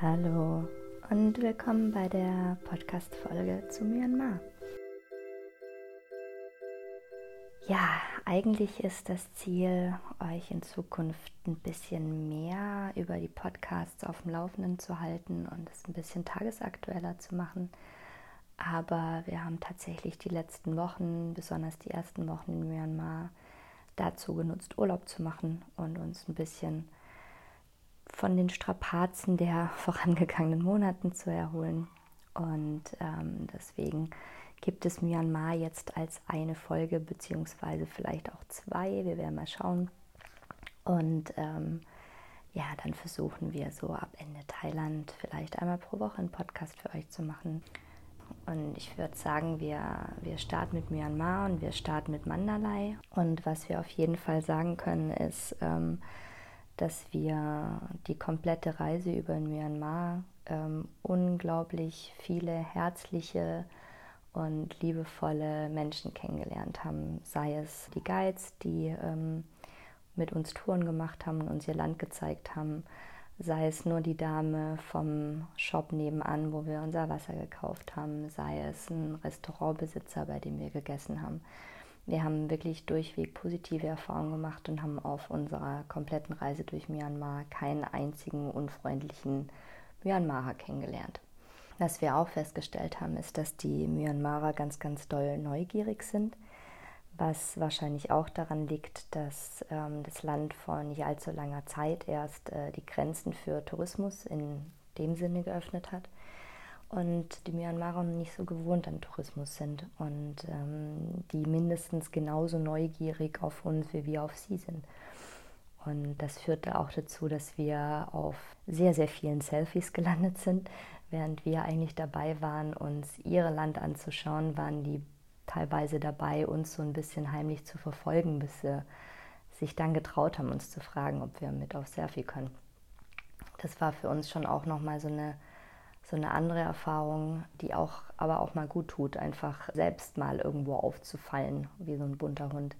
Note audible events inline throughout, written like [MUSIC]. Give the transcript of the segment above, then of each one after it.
Hallo und willkommen bei der Podcast-Folge zu Myanmar. Ja, eigentlich ist das Ziel, euch in Zukunft ein bisschen mehr über die Podcasts auf dem Laufenden zu halten und es ein bisschen tagesaktueller zu machen. Aber wir haben tatsächlich die letzten Wochen, besonders die ersten Wochen in Myanmar, dazu genutzt, Urlaub zu machen und uns ein bisschen von den Strapazen der [LAUGHS] vorangegangenen Monaten zu erholen. Und ähm, deswegen gibt es Myanmar jetzt als eine Folge, beziehungsweise vielleicht auch zwei. Wir werden mal schauen. Und ähm, ja, dann versuchen wir so ab Ende Thailand vielleicht einmal pro Woche einen Podcast für euch zu machen. Und ich würde sagen, wir, wir starten mit Myanmar und wir starten mit Mandalay. Und was wir auf jeden Fall sagen können, ist, ähm, dass wir die komplette Reise über Myanmar ähm, unglaublich viele herzliche und liebevolle Menschen kennengelernt haben. Sei es die Guides, die ähm, mit uns Touren gemacht haben und uns ihr Land gezeigt haben, sei es nur die Dame vom Shop nebenan, wo wir unser Wasser gekauft haben, sei es ein Restaurantbesitzer, bei dem wir gegessen haben. Wir haben wirklich durchweg positive Erfahrungen gemacht und haben auf unserer kompletten Reise durch Myanmar keinen einzigen unfreundlichen Myanmarer kennengelernt. Was wir auch festgestellt haben, ist, dass die Myanmarer ganz, ganz doll neugierig sind, was wahrscheinlich auch daran liegt, dass ähm, das Land vor nicht allzu langer Zeit erst äh, die Grenzen für Tourismus in dem Sinne geöffnet hat und die Myanmarer nicht so gewohnt an Tourismus sind und ähm, die mindestens genauso neugierig auf uns wie wir auf sie sind. Und das führte auch dazu, dass wir auf sehr, sehr vielen Selfies gelandet sind, Während wir eigentlich dabei waren, uns ihre Land anzuschauen, waren die teilweise dabei, uns so ein bisschen heimlich zu verfolgen, bis sie sich dann getraut haben, uns zu fragen, ob wir mit auf Selfie können. Das war für uns schon auch nochmal so eine, so eine andere Erfahrung, die auch aber auch mal gut tut, einfach selbst mal irgendwo aufzufallen, wie so ein bunter Hund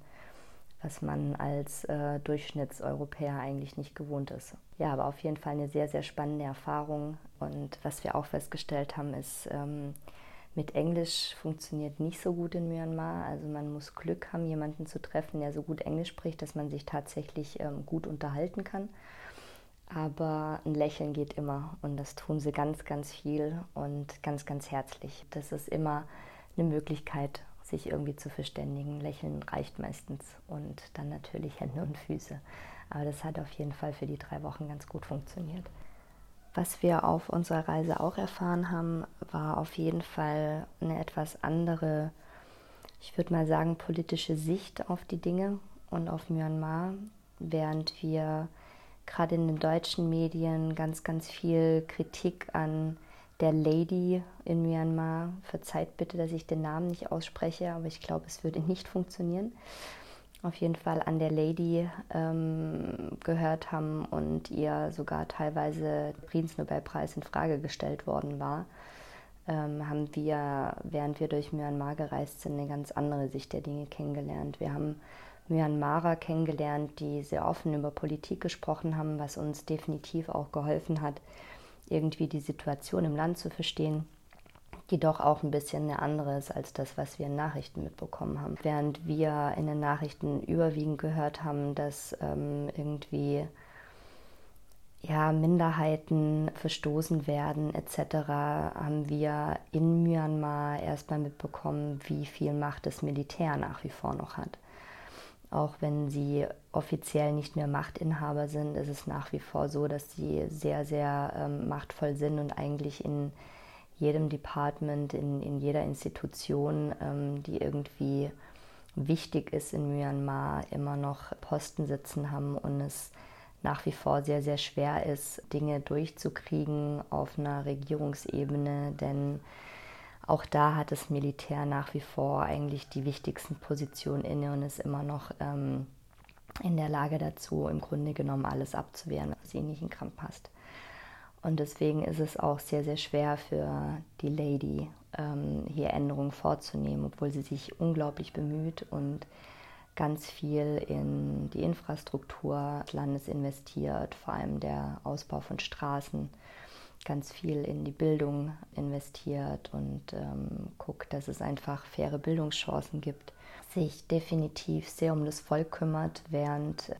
was man als äh, Durchschnittseuropäer eigentlich nicht gewohnt ist. Ja, aber auf jeden Fall eine sehr, sehr spannende Erfahrung. Und was wir auch festgestellt haben, ist, ähm, mit Englisch funktioniert nicht so gut in Myanmar. Also man muss Glück haben, jemanden zu treffen, der so gut Englisch spricht, dass man sich tatsächlich ähm, gut unterhalten kann. Aber ein Lächeln geht immer und das tun sie ganz, ganz viel und ganz, ganz herzlich. Das ist immer eine Möglichkeit, sich irgendwie zu verständigen. Lächeln reicht meistens und dann natürlich Hände und Füße. Aber das hat auf jeden Fall für die drei Wochen ganz gut funktioniert. Was wir auf unserer Reise auch erfahren haben, war auf jeden Fall eine etwas andere, ich würde mal sagen, politische Sicht auf die Dinge und auf Myanmar, während wir gerade in den deutschen Medien ganz, ganz viel Kritik an der Lady in Myanmar. Verzeiht bitte, dass ich den Namen nicht ausspreche, aber ich glaube, es würde nicht funktionieren. Auf jeden Fall an der Lady ähm, gehört haben und ihr sogar teilweise Friedensnobelpreis in Frage gestellt worden war, ähm, haben wir, während wir durch Myanmar gereist sind, eine ganz andere Sicht der Dinge kennengelernt. Wir haben Myanmarer kennengelernt, die sehr offen über Politik gesprochen haben, was uns definitiv auch geholfen hat, irgendwie die Situation im Land zu verstehen, die doch auch ein bisschen eine andere ist als das, was wir in Nachrichten mitbekommen haben. Während wir in den Nachrichten überwiegend gehört haben, dass ähm, irgendwie ja, Minderheiten verstoßen werden etc., haben wir in Myanmar erstmal mitbekommen, wie viel Macht das Militär nach wie vor noch hat. Auch wenn sie offiziell nicht mehr Machtinhaber sind, ist es nach wie vor so, dass sie sehr, sehr ähm, machtvoll sind und eigentlich in jedem Department, in, in jeder Institution, ähm, die irgendwie wichtig ist in Myanmar, immer noch Posten sitzen haben und es nach wie vor sehr, sehr schwer ist, Dinge durchzukriegen auf einer Regierungsebene, denn auch da hat das Militär nach wie vor eigentlich die wichtigsten Positionen inne und ist immer noch ähm, in der Lage dazu, im Grunde genommen alles abzuwehren, was ihnen nicht in Kram passt. Und deswegen ist es auch sehr, sehr schwer für die Lady, ähm, hier Änderungen vorzunehmen, obwohl sie sich unglaublich bemüht und ganz viel in die Infrastruktur des Landes investiert, vor allem der Ausbau von Straßen ganz viel in die Bildung investiert und ähm, guckt, dass es einfach faire Bildungschancen gibt, sich definitiv sehr um das Volk kümmert, während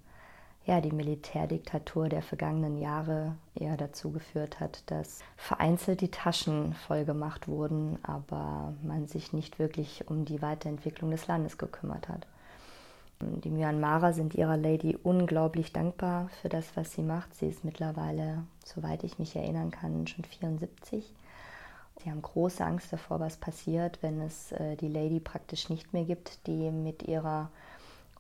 ja, die Militärdiktatur der vergangenen Jahre eher dazu geführt hat, dass vereinzelt die Taschen voll gemacht wurden, aber man sich nicht wirklich um die Weiterentwicklung des Landes gekümmert hat. Die Myanmarer sind ihrer Lady unglaublich dankbar für das, was sie macht. Sie ist mittlerweile, soweit ich mich erinnern kann, schon 74. Sie haben große Angst davor, was passiert, wenn es äh, die Lady praktisch nicht mehr gibt, die mit ihrer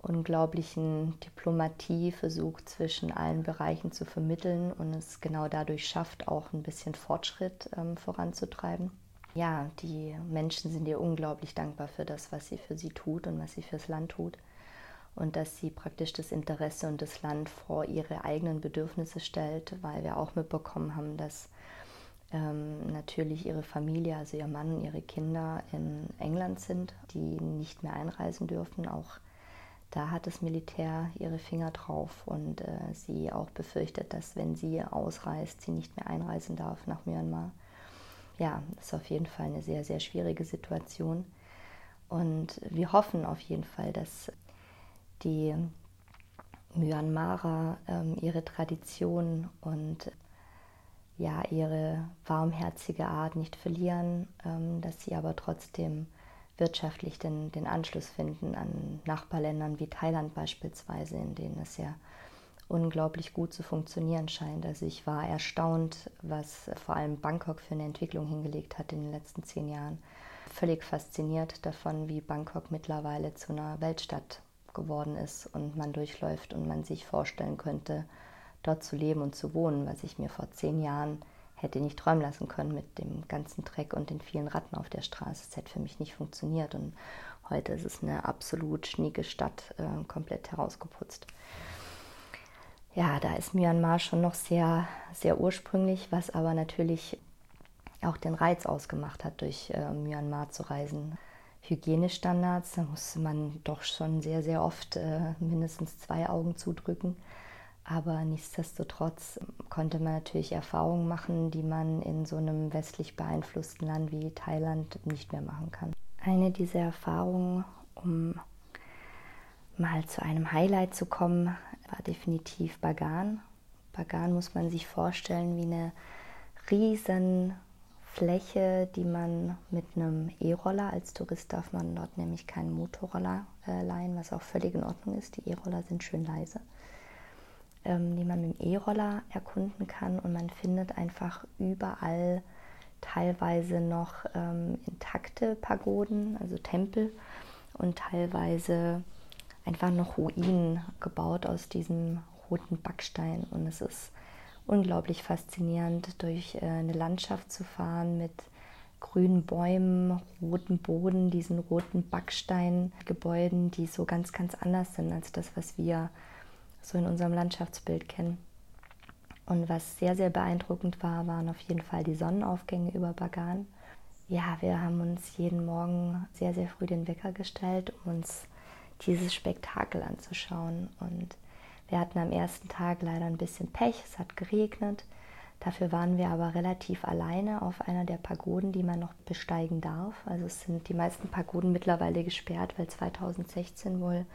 unglaublichen Diplomatie versucht, zwischen allen Bereichen zu vermitteln und es genau dadurch schafft, auch ein bisschen Fortschritt ähm, voranzutreiben. Ja, die Menschen sind ihr unglaublich dankbar für das, was sie für sie tut und was sie fürs Land tut. Und dass sie praktisch das Interesse und das Land vor ihre eigenen Bedürfnisse stellt, weil wir auch mitbekommen haben, dass ähm, natürlich ihre Familie, also ihr Mann und ihre Kinder in England sind, die nicht mehr einreisen dürfen. Auch da hat das Militär ihre Finger drauf und äh, sie auch befürchtet, dass wenn sie ausreist, sie nicht mehr einreisen darf nach Myanmar. Ja, ist auf jeden Fall eine sehr, sehr schwierige Situation. Und wir hoffen auf jeden Fall, dass die Myanmarer ähm, ihre Tradition und ja, ihre warmherzige Art nicht verlieren, ähm, dass sie aber trotzdem wirtschaftlich den, den Anschluss finden an Nachbarländern wie Thailand beispielsweise, in denen es ja unglaublich gut zu funktionieren scheint. Also ich war erstaunt, was vor allem Bangkok für eine Entwicklung hingelegt hat in den letzten zehn Jahren. Völlig fasziniert davon, wie Bangkok mittlerweile zu einer Weltstadt geworden ist und man durchläuft und man sich vorstellen könnte, dort zu leben und zu wohnen, was ich mir vor zehn Jahren hätte nicht träumen lassen können mit dem ganzen Dreck und den vielen Ratten auf der Straße. Es hätte für mich nicht funktioniert und heute ist es eine absolut schnieke Stadt, äh, komplett herausgeputzt. Ja, da ist Myanmar schon noch sehr, sehr ursprünglich, was aber natürlich auch den Reiz ausgemacht hat, durch äh, Myanmar zu reisen. Hygienestandards, da musste man doch schon sehr, sehr oft äh, mindestens zwei Augen zudrücken. Aber nichtsdestotrotz konnte man natürlich Erfahrungen machen, die man in so einem westlich beeinflussten Land wie Thailand nicht mehr machen kann. Eine dieser Erfahrungen, um mal zu einem Highlight zu kommen, war definitiv Bagan. Bagan muss man sich vorstellen wie eine riesen Fläche, die man mit einem E-Roller, als Tourist darf man dort nämlich keinen Motorroller äh, leihen, was auch völlig in Ordnung ist. Die E-Roller sind schön leise ähm, die man mit dem E-Roller erkunden kann. Und man findet einfach überall teilweise noch ähm, intakte Pagoden, also Tempel, und teilweise einfach noch Ruinen gebaut aus diesem roten Backstein. Und es ist unglaublich faszinierend, durch äh, eine Landschaft zu fahren mit grünen Bäumen, roten Boden, diesen roten Backsteingebäuden, die so ganz, ganz anders sind als das, was wir so in unserem Landschaftsbild kennen. Und was sehr, sehr beeindruckend war, waren auf jeden Fall die Sonnenaufgänge über Bagan. Ja, wir haben uns jeden Morgen sehr, sehr früh den Wecker gestellt, um uns dieses Spektakel anzuschauen. Und wir hatten am ersten Tag leider ein bisschen Pech, es hat geregnet. Dafür waren wir aber relativ alleine auf einer der Pagoden, die man noch besteigen darf. Also es sind die meisten Pagoden mittlerweile gesperrt, weil 2016 wohl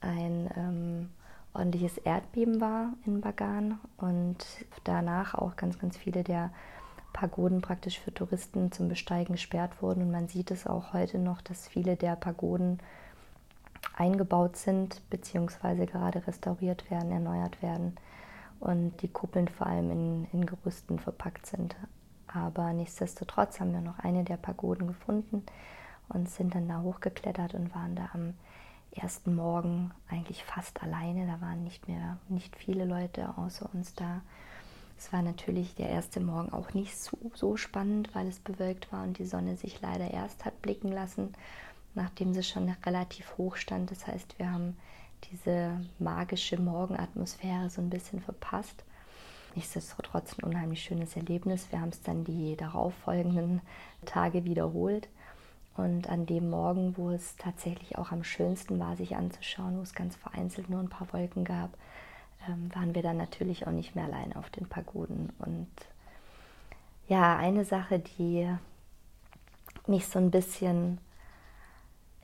ein ähm, ordentliches Erdbeben war in Bagan und danach auch ganz, ganz viele der Pagoden praktisch für Touristen zum Besteigen gesperrt wurden. Und man sieht es auch heute noch, dass viele der Pagoden eingebaut sind, beziehungsweise gerade restauriert werden, erneuert werden und die Kuppeln vor allem in, in Gerüsten verpackt sind. Aber nichtsdestotrotz haben wir noch eine der Pagoden gefunden und sind dann da hochgeklettert und waren da am ersten Morgen eigentlich fast alleine. Da waren nicht mehr nicht viele Leute außer uns da. Es war natürlich der erste Morgen auch nicht so, so spannend, weil es bewölkt war und die Sonne sich leider erst hat blicken lassen, nachdem sie schon relativ hoch stand. Das heißt, wir haben diese magische Morgenatmosphäre so ein bisschen verpasst. Nichtsdestotrotz ein unheimlich schönes Erlebnis. Wir haben es dann die darauffolgenden Tage wiederholt. Und an dem Morgen, wo es tatsächlich auch am schönsten war, sich anzuschauen, wo es ganz vereinzelt nur ein paar Wolken gab, ähm, waren wir dann natürlich auch nicht mehr allein auf den Pagoden. Und Ja, eine Sache, die mich so ein bisschen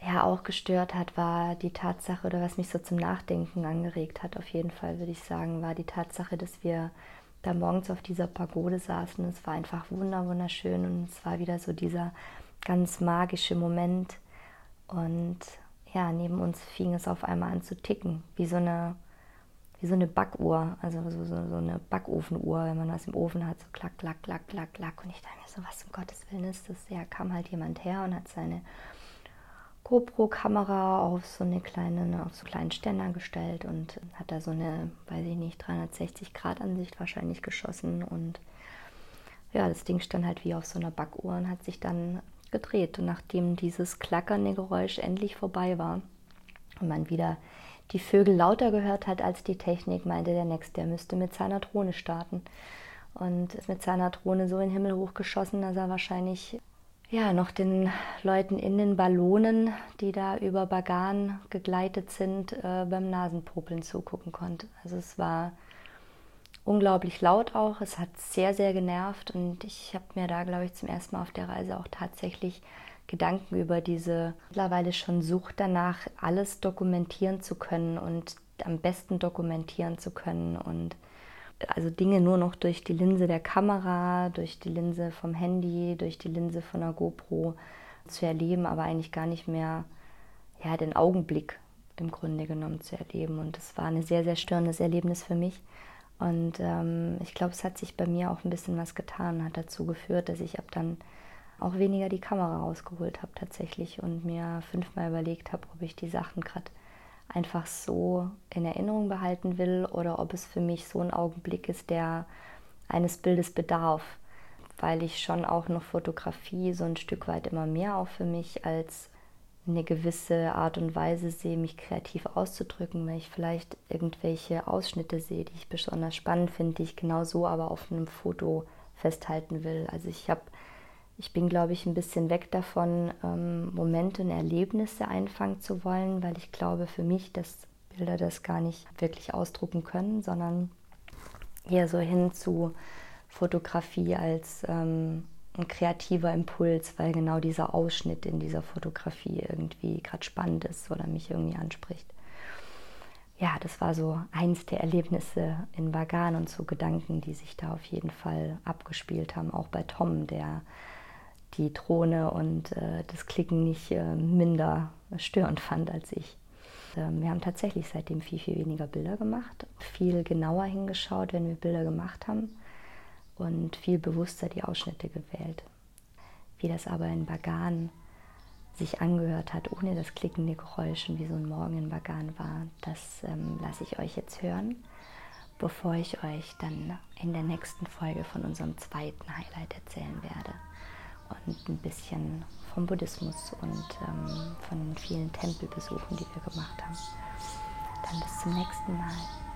ja auch gestört hat, war die Tatsache, oder was mich so zum Nachdenken angeregt hat, auf jeden Fall würde ich sagen, war die Tatsache, dass wir da morgens auf dieser Pagode saßen. Es war einfach wunderschön und es war wieder so dieser ganz magische Moment. Und ja, neben uns fing es auf einmal an zu ticken, wie so eine, wie so eine Backuhr, also so, so, so eine Backofenuhr, wenn man was im Ofen hat, so klack, klack, klack, klack, klack. Und ich dachte mir so, was um Gottes Willen ist das? Ja, kam halt jemand her und hat seine GoPro-Kamera auf so eine kleine, auf so einen kleinen Ständer gestellt und hat da so eine, weiß ich nicht, 360-Grad-Ansicht wahrscheinlich geschossen und ja, das Ding stand halt wie auf so einer Backuhr und hat sich dann gedreht. Und nachdem dieses klackernde Geräusch endlich vorbei war und man wieder die Vögel lauter gehört hat als die Technik, meinte der Next, der müsste mit seiner Drohne starten. Und ist mit seiner Drohne so in den Himmel hochgeschossen, dass er wahrscheinlich ja, noch den Leuten in den Ballonen, die da über Bagan gegleitet sind, äh, beim Nasenpopeln zugucken konnte. Also es war unglaublich laut auch. Es hat sehr, sehr genervt und ich habe mir da, glaube ich, zum ersten Mal auf der Reise auch tatsächlich Gedanken über diese mittlerweile schon Sucht danach, alles dokumentieren zu können und am besten dokumentieren zu können und also Dinge nur noch durch die Linse der Kamera, durch die Linse vom Handy, durch die Linse von der GoPro zu erleben, aber eigentlich gar nicht mehr ja, den Augenblick im Grunde genommen zu erleben. Und es war ein sehr, sehr störendes Erlebnis für mich. Und ähm, ich glaube, es hat sich bei mir auch ein bisschen was getan, hat dazu geführt, dass ich ab dann auch weniger die Kamera rausgeholt habe tatsächlich und mir fünfmal überlegt habe, ob ich die Sachen gerade einfach so in Erinnerung behalten will oder ob es für mich so ein Augenblick ist, der eines Bildes bedarf, weil ich schon auch noch Fotografie so ein Stück weit immer mehr auch für mich als eine gewisse Art und Weise sehe, mich kreativ auszudrücken, weil ich vielleicht irgendwelche Ausschnitte sehe, die ich besonders spannend finde, die ich genau so aber auf einem Foto festhalten will. Also ich habe ich bin, glaube ich, ein bisschen weg davon, ähm, Momente und Erlebnisse einfangen zu wollen, weil ich glaube für mich, dass Bilder das gar nicht wirklich ausdrucken können, sondern eher so hin zu Fotografie als ähm, ein kreativer Impuls, weil genau dieser Ausschnitt in dieser Fotografie irgendwie gerade spannend ist oder mich irgendwie anspricht. Ja, das war so eins der Erlebnisse in Bagan und so Gedanken, die sich da auf jeden Fall abgespielt haben, auch bei Tom, der die Drohne und äh, das Klicken nicht äh, minder störend fand als ich. Ähm, wir haben tatsächlich seitdem viel, viel weniger Bilder gemacht, viel genauer hingeschaut, wenn wir Bilder gemacht haben und viel bewusster die Ausschnitte gewählt. Wie das aber in Bagan sich angehört hat, ohne das klickende Geräusch und wie so ein Morgen in Bagan war, das ähm, lasse ich euch jetzt hören, bevor ich euch dann in der nächsten Folge von unserem zweiten Highlight erzählen werde und ein bisschen vom Buddhismus und ähm, von vielen Tempelbesuchen, die wir gemacht haben. Dann bis zum nächsten Mal.